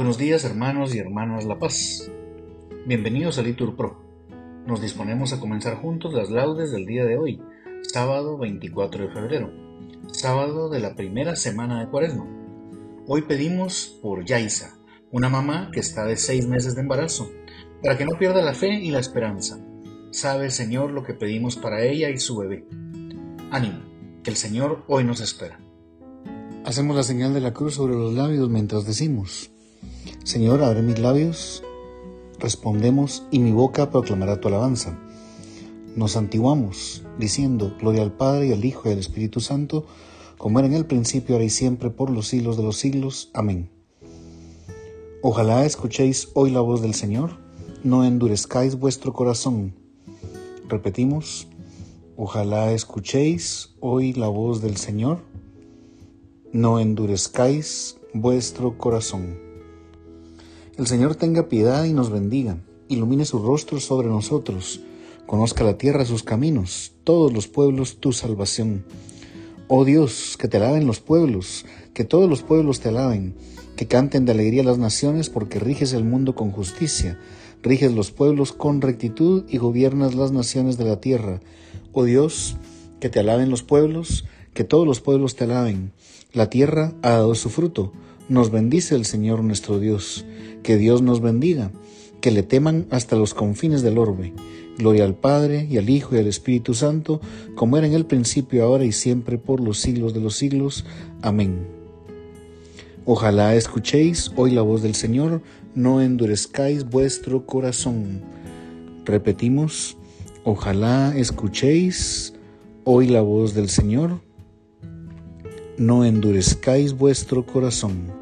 Buenos días hermanos y hermanas La Paz. Bienvenidos a Litur Pro. Nos disponemos a comenzar juntos las laudes del día de hoy, sábado 24 de febrero, sábado de la primera semana de Cuaresma. Hoy pedimos por Yaisa, una mamá que está de seis meses de embarazo, para que no pierda la fe y la esperanza. Sabe el Señor lo que pedimos para ella y su bebé. Ánimo, que el Señor hoy nos espera. Hacemos la señal de la cruz sobre los labios mientras decimos, Señor, abre mis labios, respondemos y mi boca proclamará tu alabanza. Nos antiguamos diciendo, Gloria al Padre y al Hijo y al Espíritu Santo, como era en el principio, ahora y siempre, por los siglos de los siglos. Amén. Ojalá escuchéis hoy la voz del Señor, no endurezcáis vuestro corazón. Repetimos, ojalá escuchéis hoy la voz del Señor, no endurezcáis vuestro corazón. El Señor tenga piedad y nos bendiga, ilumine su rostro sobre nosotros, conozca la tierra sus caminos, todos los pueblos tu salvación. Oh Dios, que te alaben los pueblos, que todos los pueblos te alaben, que canten de alegría las naciones porque riges el mundo con justicia, riges los pueblos con rectitud y gobiernas las naciones de la tierra. Oh Dios, que te alaben los pueblos, que todos los pueblos te alaben. La tierra ha dado su fruto, nos bendice el Señor nuestro Dios. Que Dios nos bendiga, que le teman hasta los confines del orbe. Gloria al Padre, y al Hijo, y al Espíritu Santo, como era en el principio, ahora y siempre, por los siglos de los siglos. Amén. Ojalá escuchéis hoy la voz del Señor, no endurezcáis vuestro corazón. Repetimos, ojalá escuchéis hoy la voz del Señor, no endurezcáis vuestro corazón.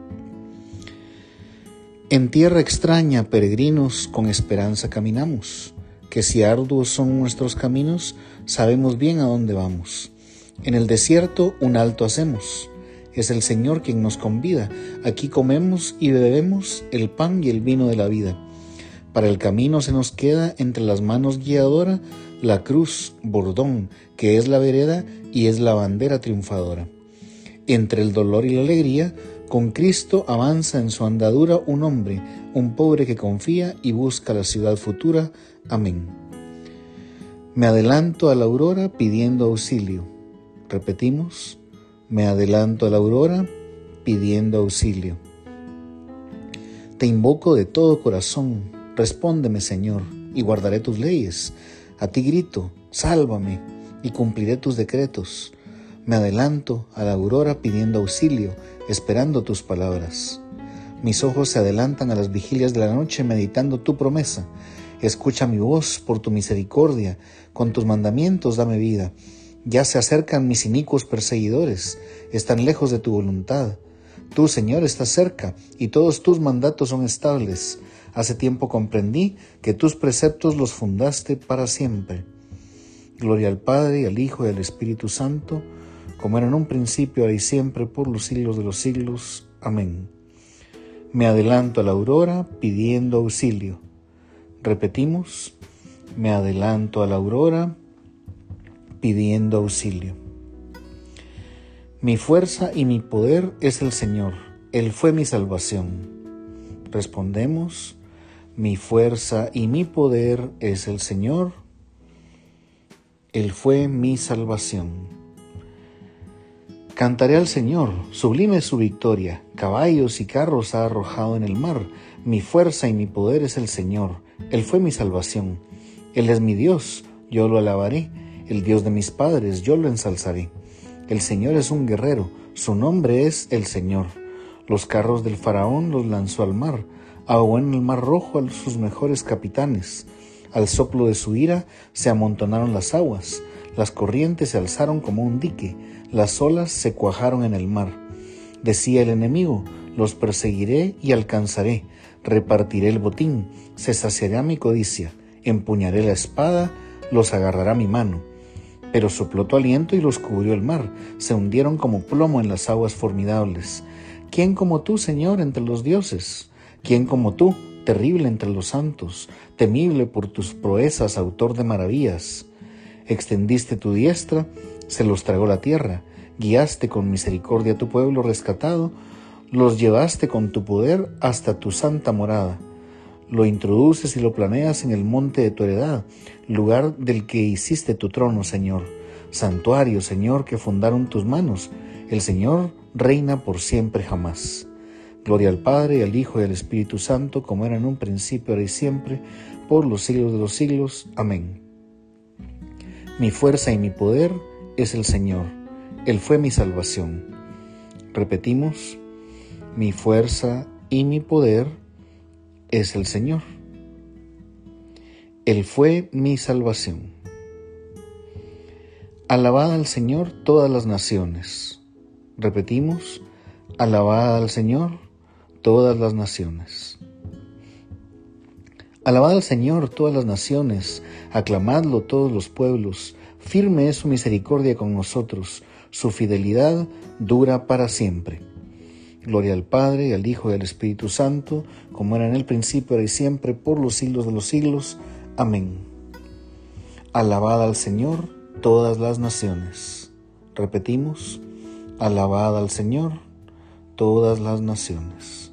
En tierra extraña, peregrinos, con esperanza caminamos, que si arduos son nuestros caminos, sabemos bien a dónde vamos. En el desierto un alto hacemos, es el Señor quien nos convida, aquí comemos y bebemos el pan y el vino de la vida. Para el camino se nos queda entre las manos guiadora la cruz, bordón, que es la vereda y es la bandera triunfadora. Entre el dolor y la alegría, con Cristo avanza en su andadura un hombre, un pobre que confía y busca la ciudad futura. Amén. Me adelanto a la aurora pidiendo auxilio. Repetimos, me adelanto a la aurora pidiendo auxilio. Te invoco de todo corazón, respóndeme Señor, y guardaré tus leyes. A ti grito, sálvame, y cumpliré tus decretos. Me adelanto a la aurora pidiendo auxilio, esperando tus palabras. Mis ojos se adelantan a las vigilias de la noche meditando tu promesa. Escucha mi voz por tu misericordia, con tus mandamientos dame vida. Ya se acercan mis inicuos perseguidores, están lejos de tu voluntad. Tú, Señor, estás cerca, y todos tus mandatos son estables. Hace tiempo comprendí que tus preceptos los fundaste para siempre. Gloria al Padre, al Hijo, y al Espíritu Santo, como era en un principio, ahora y siempre, por los siglos de los siglos. Amén. Me adelanto a la aurora pidiendo auxilio. Repetimos, me adelanto a la aurora pidiendo auxilio. Mi fuerza y mi poder es el Señor, Él fue mi salvación. Respondemos, mi fuerza y mi poder es el Señor, Él fue mi salvación. Cantaré al Señor, sublime su victoria, caballos y carros ha arrojado en el mar, mi fuerza y mi poder es el Señor, Él fue mi salvación, Él es mi Dios, yo lo alabaré, el Dios de mis padres, yo lo ensalzaré. El Señor es un guerrero, su nombre es el Señor. Los carros del faraón los lanzó al mar, ahogó en el mar rojo a sus mejores capitanes. Al soplo de su ira se amontonaron las aguas, las corrientes se alzaron como un dique, las olas se cuajaron en el mar. Decía el enemigo, los perseguiré y alcanzaré, repartiré el botín, se saciará mi codicia, empuñaré la espada, los agarrará mi mano. Pero sopló tu aliento y los cubrió el mar, se hundieron como plomo en las aguas formidables. ¿Quién como tú, Señor, entre los dioses? ¿Quién como tú, terrible entre los santos, temible por tus proezas, autor de maravillas? Extendiste tu diestra, se los tragó la tierra, guiaste con misericordia a tu pueblo rescatado, Los llevaste con tu poder hasta tu santa morada. Lo introduces y lo planeas en el monte de tu heredad, lugar del que hiciste tu trono, Señor. Santuario, Señor, que fundaron tus manos. El Señor reina por siempre jamás. Gloria al Padre, al Hijo y al Espíritu Santo, como era en un principio, ahora y siempre, por los siglos de los siglos. Amén. Mi fuerza y mi poder es el Señor. Él fue mi salvación. Repetimos, mi fuerza y mi poder es el Señor. Él fue mi salvación. Alabad al Señor todas las naciones. Repetimos, alabad al Señor todas las naciones. Alabad al Señor todas las naciones, aclamadlo todos los pueblos, firme es su misericordia con nosotros, su fidelidad dura para siempre. Gloria al Padre, al Hijo y al Espíritu Santo, como era en el principio, ahora y siempre, por los siglos de los siglos. Amén. Alabad al Señor todas las naciones. Repetimos, alabad al Señor todas las naciones.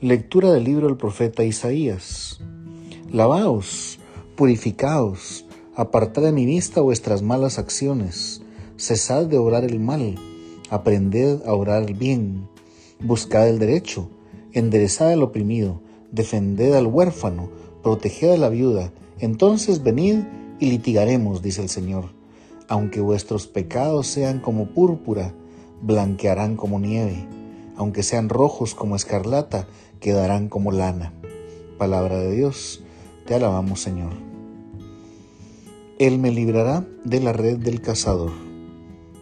Lectura del libro del profeta Isaías. Lavaos, purificaos, apartad de mi vista vuestras malas acciones, cesad de obrar el mal, aprended a orar el bien, buscad el derecho, enderezad al oprimido, defended al huérfano, proteged a la viuda, entonces venid y litigaremos, dice el Señor. Aunque vuestros pecados sean como púrpura, blanquearán como nieve aunque sean rojos como escarlata, quedarán como lana. Palabra de Dios, te alabamos Señor. Él me librará de la red del cazador.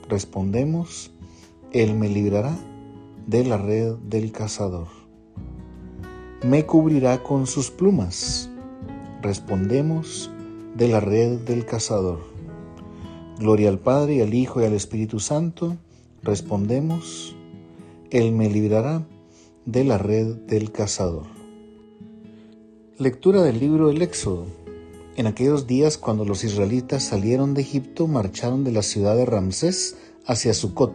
Respondemos, Él me librará de la red del cazador. Me cubrirá con sus plumas. Respondemos, de la red del cazador. Gloria al Padre, al Hijo y al Espíritu Santo. Respondemos, él me librará de la red del cazador. Lectura del libro del Éxodo. En aquellos días cuando los israelitas salieron de Egipto, marcharon de la ciudad de Ramsés hacia Sucot.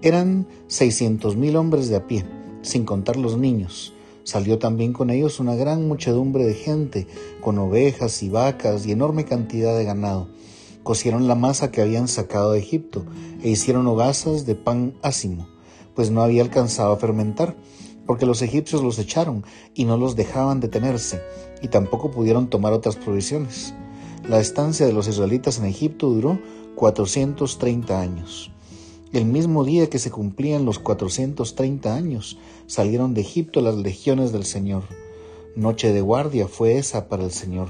Eran seiscientos mil hombres de a pie, sin contar los niños. Salió también con ellos una gran muchedumbre de gente, con ovejas y vacas y enorme cantidad de ganado. Cocieron la masa que habían sacado de Egipto e hicieron hogazas de pan ácimo pues no había alcanzado a fermentar, porque los egipcios los echaron y no los dejaban detenerse, y tampoco pudieron tomar otras provisiones. La estancia de los israelitas en Egipto duró 430 años. El mismo día que se cumplían los 430 años, salieron de Egipto las legiones del Señor. Noche de guardia fue esa para el Señor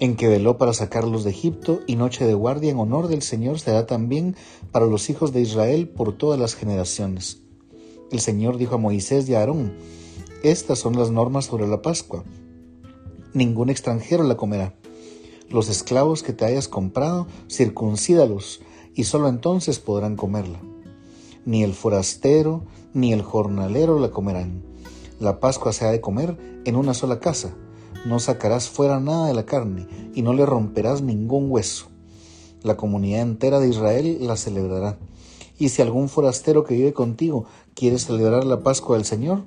en que veló para sacarlos de Egipto, y noche de guardia en honor del Señor será también para los hijos de Israel por todas las generaciones. El Señor dijo a Moisés y a Aarón, Estas son las normas sobre la Pascua. Ningún extranjero la comerá. Los esclavos que te hayas comprado, circuncídalos, y sólo entonces podrán comerla. Ni el forastero ni el jornalero la comerán. La Pascua se ha de comer en una sola casa no sacarás fuera nada de la carne y no le romperás ningún hueso. La comunidad entera de Israel la celebrará. Y si algún forastero que vive contigo quiere celebrar la Pascua del Señor,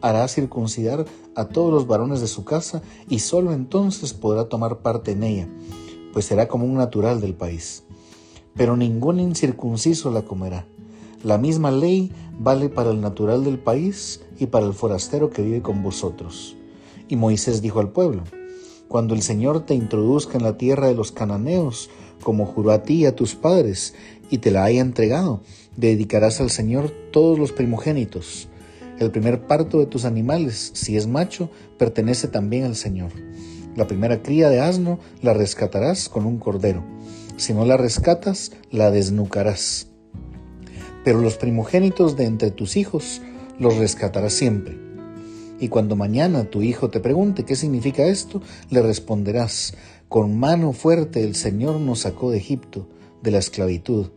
hará circuncidar a todos los varones de su casa y sólo entonces podrá tomar parte en ella, pues será como un natural del país. Pero ningún incircunciso la comerá. La misma ley vale para el natural del país y para el forastero que vive con vosotros. Y Moisés dijo al pueblo, Cuando el Señor te introduzca en la tierra de los cananeos, como juró a ti y a tus padres, y te la haya entregado, dedicarás al Señor todos los primogénitos. El primer parto de tus animales, si es macho, pertenece también al Señor. La primera cría de asno la rescatarás con un cordero. Si no la rescatas, la desnucarás. Pero los primogénitos de entre tus hijos los rescatarás siempre y cuando mañana tu hijo te pregunte qué significa esto, le responderás, con mano fuerte el Señor nos sacó de Egipto, de la esclavitud.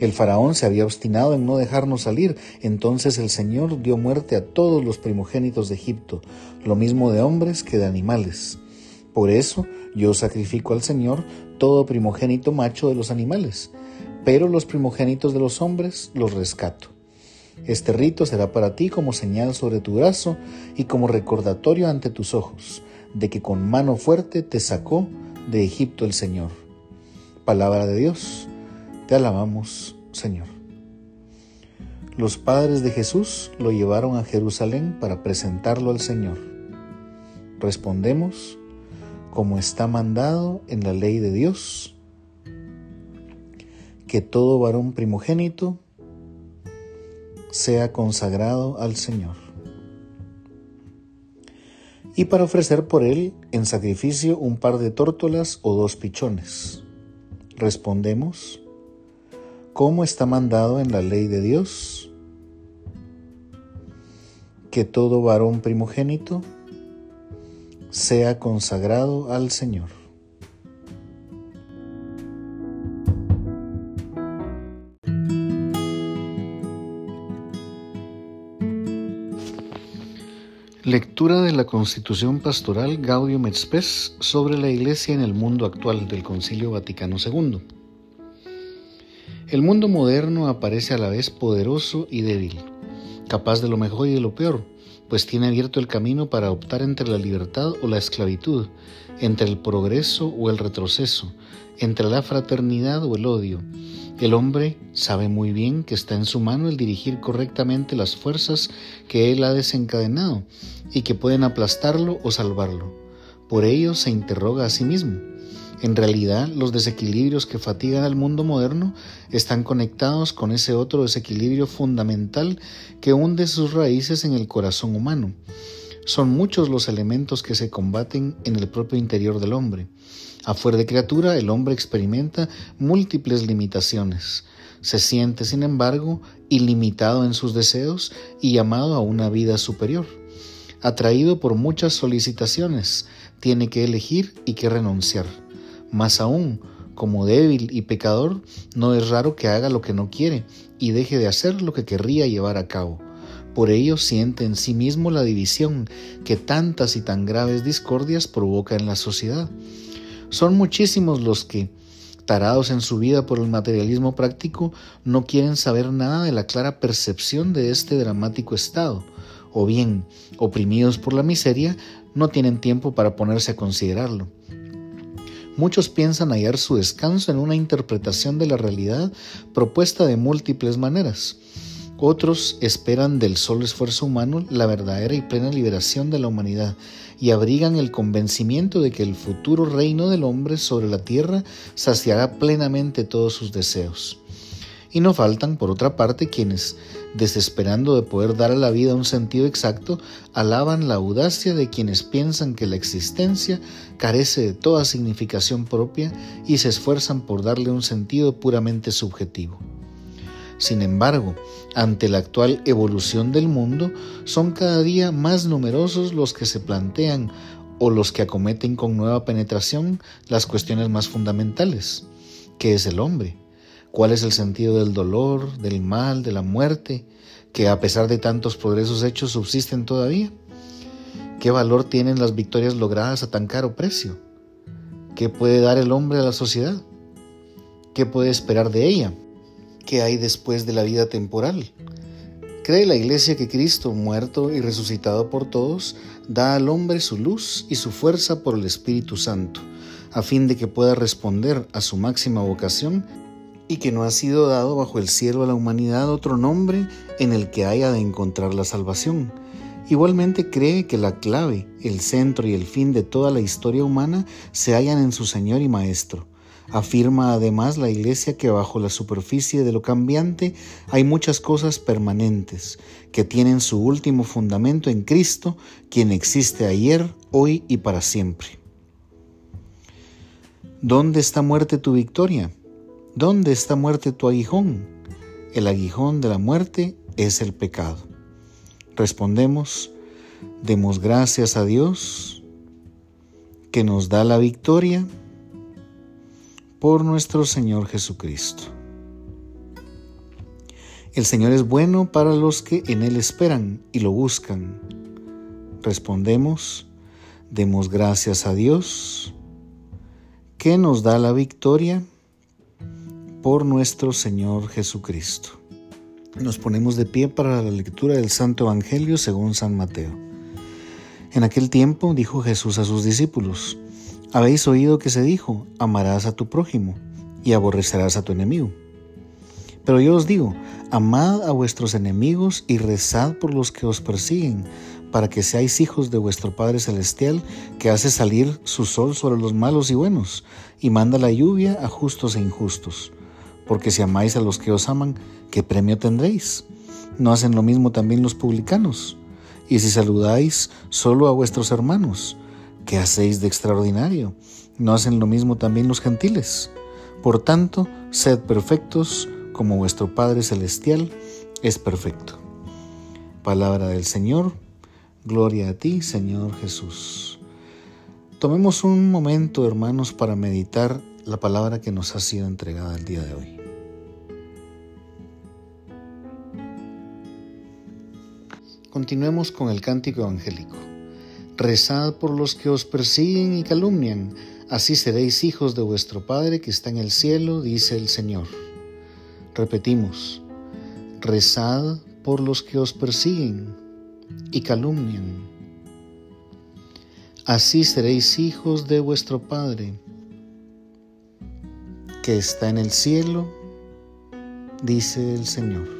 El faraón se había obstinado en no dejarnos salir, entonces el Señor dio muerte a todos los primogénitos de Egipto, lo mismo de hombres que de animales. Por eso yo sacrifico al Señor todo primogénito macho de los animales, pero los primogénitos de los hombres los rescato. Este rito será para ti como señal sobre tu brazo y como recordatorio ante tus ojos de que con mano fuerte te sacó de Egipto el Señor. Palabra de Dios, te alabamos, Señor. Los padres de Jesús lo llevaron a Jerusalén para presentarlo al Señor. Respondemos, como está mandado en la ley de Dios, que todo varón primogénito sea consagrado al Señor. Y para ofrecer por él en sacrificio un par de tórtolas o dos pichones. Respondemos, ¿cómo está mandado en la ley de Dios? Que todo varón primogénito sea consagrado al Señor. Lectura de la Constitución Pastoral Gaudium et Spes sobre la Iglesia en el mundo actual del Concilio Vaticano II. El mundo moderno aparece a la vez poderoso y débil, capaz de lo mejor y de lo peor, pues tiene abierto el camino para optar entre la libertad o la esclavitud, entre el progreso o el retroceso, entre la fraternidad o el odio, el hombre sabe muy bien que está en su mano el dirigir correctamente las fuerzas que él ha desencadenado y que pueden aplastarlo o salvarlo. Por ello se interroga a sí mismo. En realidad, los desequilibrios que fatigan al mundo moderno están conectados con ese otro desequilibrio fundamental que hunde sus raíces en el corazón humano. Son muchos los elementos que se combaten en el propio interior del hombre. A fuer de criatura, el hombre experimenta múltiples limitaciones. Se siente, sin embargo, ilimitado en sus deseos y llamado a una vida superior. Atraído por muchas solicitaciones, tiene que elegir y que renunciar. Más aún, como débil y pecador, no es raro que haga lo que no quiere y deje de hacer lo que querría llevar a cabo. Por ello siente en sí mismo la división que tantas y tan graves discordias provoca en la sociedad. Son muchísimos los que, tarados en su vida por el materialismo práctico, no quieren saber nada de la clara percepción de este dramático estado, o bien, oprimidos por la miseria, no tienen tiempo para ponerse a considerarlo. Muchos piensan hallar su descanso en una interpretación de la realidad propuesta de múltiples maneras. Otros esperan del solo esfuerzo humano la verdadera y plena liberación de la humanidad y abrigan el convencimiento de que el futuro reino del hombre sobre la tierra saciará plenamente todos sus deseos. Y no faltan, por otra parte, quienes, desesperando de poder dar a la vida un sentido exacto, alaban la audacia de quienes piensan que la existencia carece de toda significación propia y se esfuerzan por darle un sentido puramente subjetivo. Sin embargo, ante la actual evolución del mundo, son cada día más numerosos los que se plantean o los que acometen con nueva penetración las cuestiones más fundamentales. ¿Qué es el hombre? ¿Cuál es el sentido del dolor, del mal, de la muerte, que a pesar de tantos progresos hechos subsisten todavía? ¿Qué valor tienen las victorias logradas a tan caro precio? ¿Qué puede dar el hombre a la sociedad? ¿Qué puede esperar de ella? ¿Qué hay después de la vida temporal? Cree la Iglesia que Cristo, muerto y resucitado por todos, da al hombre su luz y su fuerza por el Espíritu Santo, a fin de que pueda responder a su máxima vocación y que no ha sido dado bajo el cielo a la humanidad otro nombre en el que haya de encontrar la salvación. Igualmente cree que la clave, el centro y el fin de toda la historia humana se hallan en su Señor y Maestro, Afirma además la Iglesia que bajo la superficie de lo cambiante hay muchas cosas permanentes, que tienen su último fundamento en Cristo, quien existe ayer, hoy y para siempre. ¿Dónde está muerte tu victoria? ¿Dónde está muerte tu aguijón? El aguijón de la muerte es el pecado. Respondemos, demos gracias a Dios que nos da la victoria por nuestro Señor Jesucristo. El Señor es bueno para los que en Él esperan y lo buscan. Respondemos, demos gracias a Dios, que nos da la victoria por nuestro Señor Jesucristo. Nos ponemos de pie para la lectura del Santo Evangelio según San Mateo. En aquel tiempo dijo Jesús a sus discípulos, Habéis oído que se dijo, amarás a tu prójimo y aborrecerás a tu enemigo. Pero yo os digo, amad a vuestros enemigos y rezad por los que os persiguen, para que seáis hijos de vuestro Padre Celestial, que hace salir su sol sobre los malos y buenos, y manda la lluvia a justos e injustos. Porque si amáis a los que os aman, ¿qué premio tendréis? ¿No hacen lo mismo también los publicanos? Y si saludáis solo a vuestros hermanos, ¿qué hacéis de extraordinario? ¿No hacen lo mismo también los gentiles? Por tanto, sed perfectos como vuestro Padre Celestial es perfecto. Palabra del Señor, gloria a ti, Señor Jesús. Tomemos un momento, hermanos, para meditar la palabra que nos ha sido entregada el día de hoy. Continuemos con el cántico evangélico. Rezad por los que os persiguen y calumnian, así seréis hijos de vuestro Padre que está en el cielo, dice el Señor. Repetimos, rezad por los que os persiguen y calumnian. Así seréis hijos de vuestro Padre que está en el cielo, dice el Señor.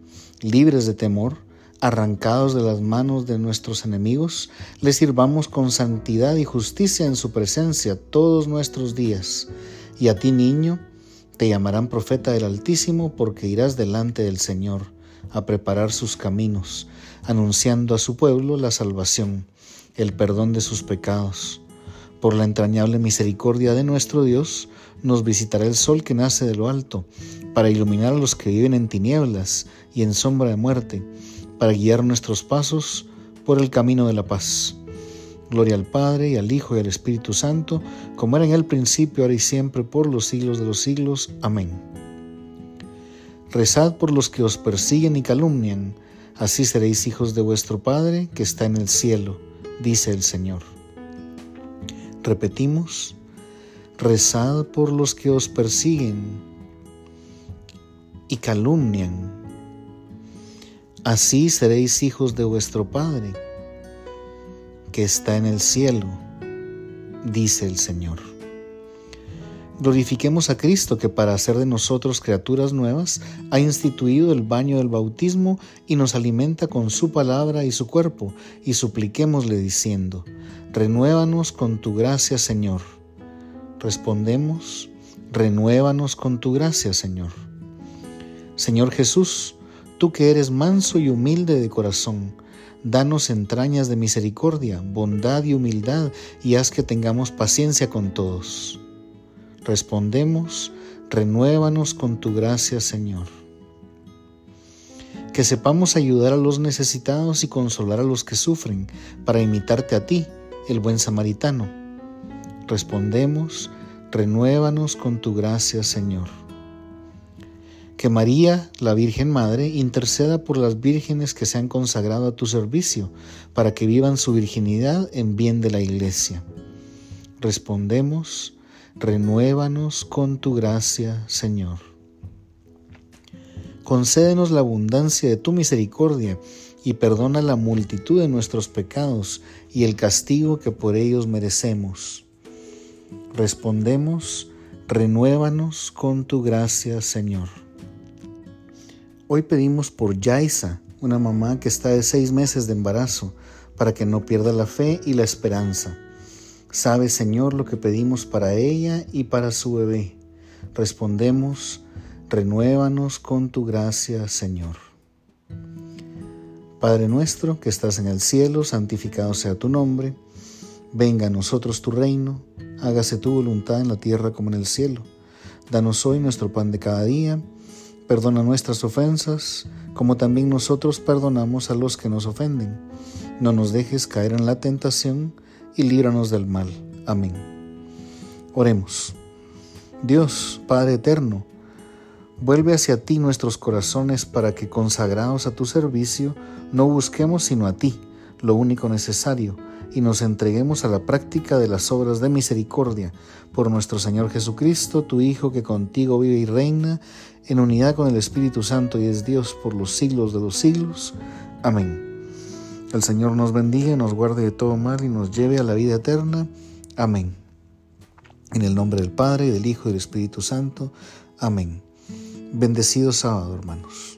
libres de temor, arrancados de las manos de nuestros enemigos, le sirvamos con santidad y justicia en su presencia todos nuestros días. Y a ti, niño, te llamarán profeta del Altísimo porque irás delante del Señor a preparar sus caminos, anunciando a su pueblo la salvación, el perdón de sus pecados. Por la entrañable misericordia de nuestro Dios, nos visitará el sol que nace de lo alto, para iluminar a los que viven en tinieblas y en sombra de muerte, para guiar nuestros pasos por el camino de la paz. Gloria al Padre y al Hijo y al Espíritu Santo, como era en el principio, ahora y siempre, por los siglos de los siglos. Amén. Rezad por los que os persiguen y calumnian, así seréis hijos de vuestro Padre que está en el cielo, dice el Señor. Repetimos, rezad por los que os persiguen y calumnian. Así seréis hijos de vuestro Padre, que está en el cielo, dice el Señor. Glorifiquemos a Cristo que para hacer de nosotros criaturas nuevas ha instituido el baño del bautismo y nos alimenta con su palabra y su cuerpo, y supliquémosle diciendo, renuévanos con tu gracia, Señor. Respondemos, renuévanos con tu gracia, Señor. Señor Jesús, tú que eres manso y humilde de corazón, danos entrañas de misericordia, bondad y humildad, y haz que tengamos paciencia con todos. Respondemos, renuévanos con tu gracia, Señor. Que sepamos ayudar a los necesitados y consolar a los que sufren, para imitarte a ti, el buen samaritano. Respondemos, renuévanos con tu gracia, Señor que María, la Virgen Madre, interceda por las vírgenes que se han consagrado a tu servicio, para que vivan su virginidad en bien de la Iglesia. Respondemos, renuévanos con tu gracia, Señor. Concédenos la abundancia de tu misericordia y perdona la multitud de nuestros pecados y el castigo que por ellos merecemos. Respondemos, renuévanos con tu gracia, Señor. Hoy pedimos por Yaisa, una mamá que está de seis meses de embarazo, para que no pierda la fe y la esperanza. Sabe, Señor, lo que pedimos para ella y para su bebé. Respondemos, renuévanos con tu gracia, Señor. Padre nuestro que estás en el cielo, santificado sea tu nombre. Venga a nosotros tu reino, hágase tu voluntad en la tierra como en el cielo. Danos hoy nuestro pan de cada día Perdona nuestras ofensas, como también nosotros perdonamos a los que nos ofenden. No nos dejes caer en la tentación y líbranos del mal. Amén. Oremos. Dios, Padre eterno, vuelve hacia ti nuestros corazones para que, consagrados a tu servicio, no busquemos sino a ti, lo único necesario, y nos entreguemos a la práctica de las obras de misericordia por nuestro Señor Jesucristo, tu Hijo, que contigo vive y reina en unidad con el Espíritu Santo y es Dios por los siglos de los siglos. Amén. El Señor nos bendiga, nos guarde de todo mal y nos lleve a la vida eterna. Amén. En el nombre del Padre, del Hijo y del Espíritu Santo. Amén. Bendecido sábado, hermanos.